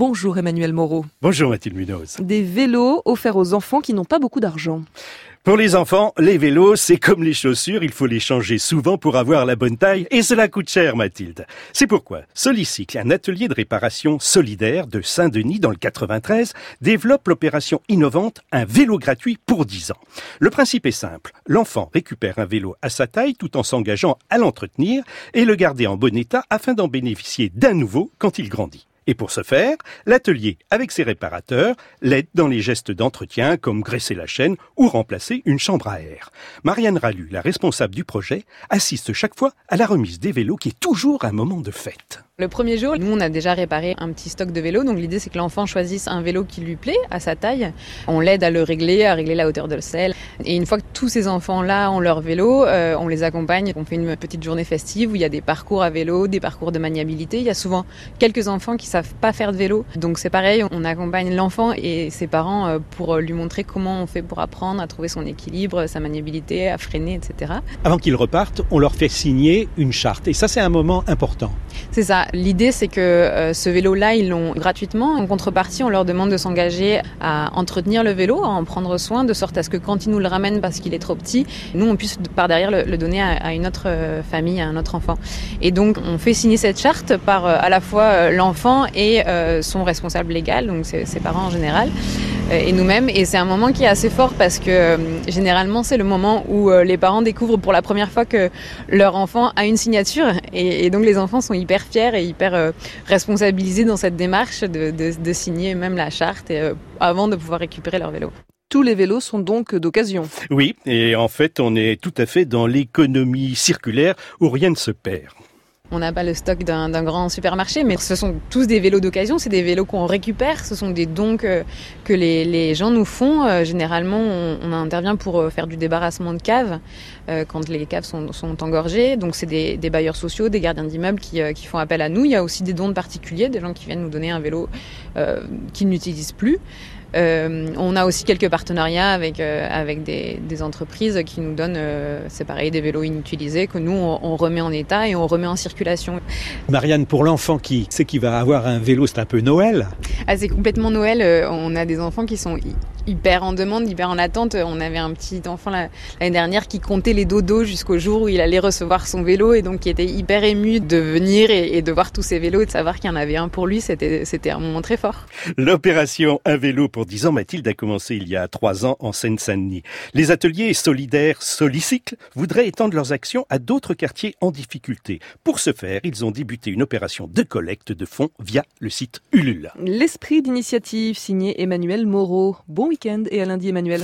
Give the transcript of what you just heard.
Bonjour Emmanuel Moreau. Bonjour Mathilde Munoz. Des vélos offerts aux enfants qui n'ont pas beaucoup d'argent. Pour les enfants, les vélos, c'est comme les chaussures, il faut les changer souvent pour avoir la bonne taille et cela coûte cher, Mathilde. C'est pourquoi Solicycle, un atelier de réparation solidaire de Saint-Denis dans le 93, développe l'opération innovante Un vélo gratuit pour 10 ans. Le principe est simple. L'enfant récupère un vélo à sa taille tout en s'engageant à l'entretenir et le garder en bon état afin d'en bénéficier d'un nouveau quand il grandit. Et pour ce faire, l'atelier, avec ses réparateurs, l'aide dans les gestes d'entretien comme graisser la chaîne ou remplacer une chambre à air. Marianne Ralu, la responsable du projet, assiste chaque fois à la remise des vélos qui est toujours un moment de fête. Le premier jour, nous, on a déjà réparé un petit stock de vélos. Donc l'idée, c'est que l'enfant choisisse un vélo qui lui plaît, à sa taille. On l'aide à le régler, à régler la hauteur de selle. Et une fois que tous ces enfants-là ont leur vélo, euh, on les accompagne. On fait une petite journée festive où il y a des parcours à vélo, des parcours de maniabilité. Il y a souvent quelques enfants qui savent pas faire de vélo. Donc c'est pareil, on accompagne l'enfant et ses parents euh, pour lui montrer comment on fait pour apprendre à trouver son équilibre, sa maniabilité, à freiner, etc. Avant qu'ils repartent, on leur fait signer une charte. Et ça, c'est un moment important. C'est ça. L'idée, c'est que euh, ce vélo-là, ils l'ont gratuitement. En contrepartie, on leur demande de s'engager à entretenir le vélo, à en prendre soin, de sorte à ce que quand ils nous le ramènent parce qu'il est trop petit, nous, on puisse par derrière le, donner à, une autre euh, famille, à un autre enfant. Et donc, on fait signer cette charte par euh, à la fois l'enfant et son responsable légal, donc ses parents en général. Euh, et nous-mêmes. Et c'est un moment qui est assez fort parce que euh, généralement c'est le moment où euh, les parents découvrent pour la première fois que leur enfant a une signature. Et, donc les enfants sont hyper fiers et hyper responsabilisés dans cette démarche de, de, signer même la charte avant de pouvoir récupérer leur vélo. Tous les vélos sont donc d'occasion. Oui, et en fait, on est tout à fait dans l'économie circulaire où rien ne se perd. On n'a pas le stock d'un grand supermarché, mais ce sont tous des vélos d'occasion, c'est des vélos qu'on récupère, ce sont des dons que, les, gens nous font. Euh, généralement, on, intervient pour euh, faire du débarrassement de caves euh, quand les caves sont, engorgées. Donc c'est des, bailleurs sociaux, des gardiens d'immeubles qui, font appel à nous. Il y a aussi des dons de particuliers, des gens qui viennent nous donner un vélo qu'ils n'utilisent plus. Euh, on a aussi quelques partenariats avec, euh, avec des, entreprises qui nous donnent, euh, c'est pareil, des vélos inutilisés que nous, on, remet en état et on remet en circulation. Marianne, pour l'enfant qui sait qu'il va avoir un vélo, c'est un peu Noël ah, C'est complètement Noël. On a des enfants qui sont hyper en demande, hyper en attente. On avait un petit enfant l'année dernière qui comptait les dodos jusqu'au jour où il allait recevoir son vélo et donc qui était hyper ému de venir et, de voir tous ces vélos et de savoir qu'il y en avait un pour lui. C'était, c'était un moment très fort. L'opération Un vélo pour 10 ans, Mathilde, a commencé il y a 3 ans en Seine-Saint-Denis. Les ateliers solidaires Solicycle voudraient étendre leurs actions à d'autres quartiers en difficulté. Pour ce faire, ils ont débuté une opération de collecte de fonds via le site Ulule. L'esprit d'initiative signé Emmanuel Moreau. Bon et à lundi Emmanuel.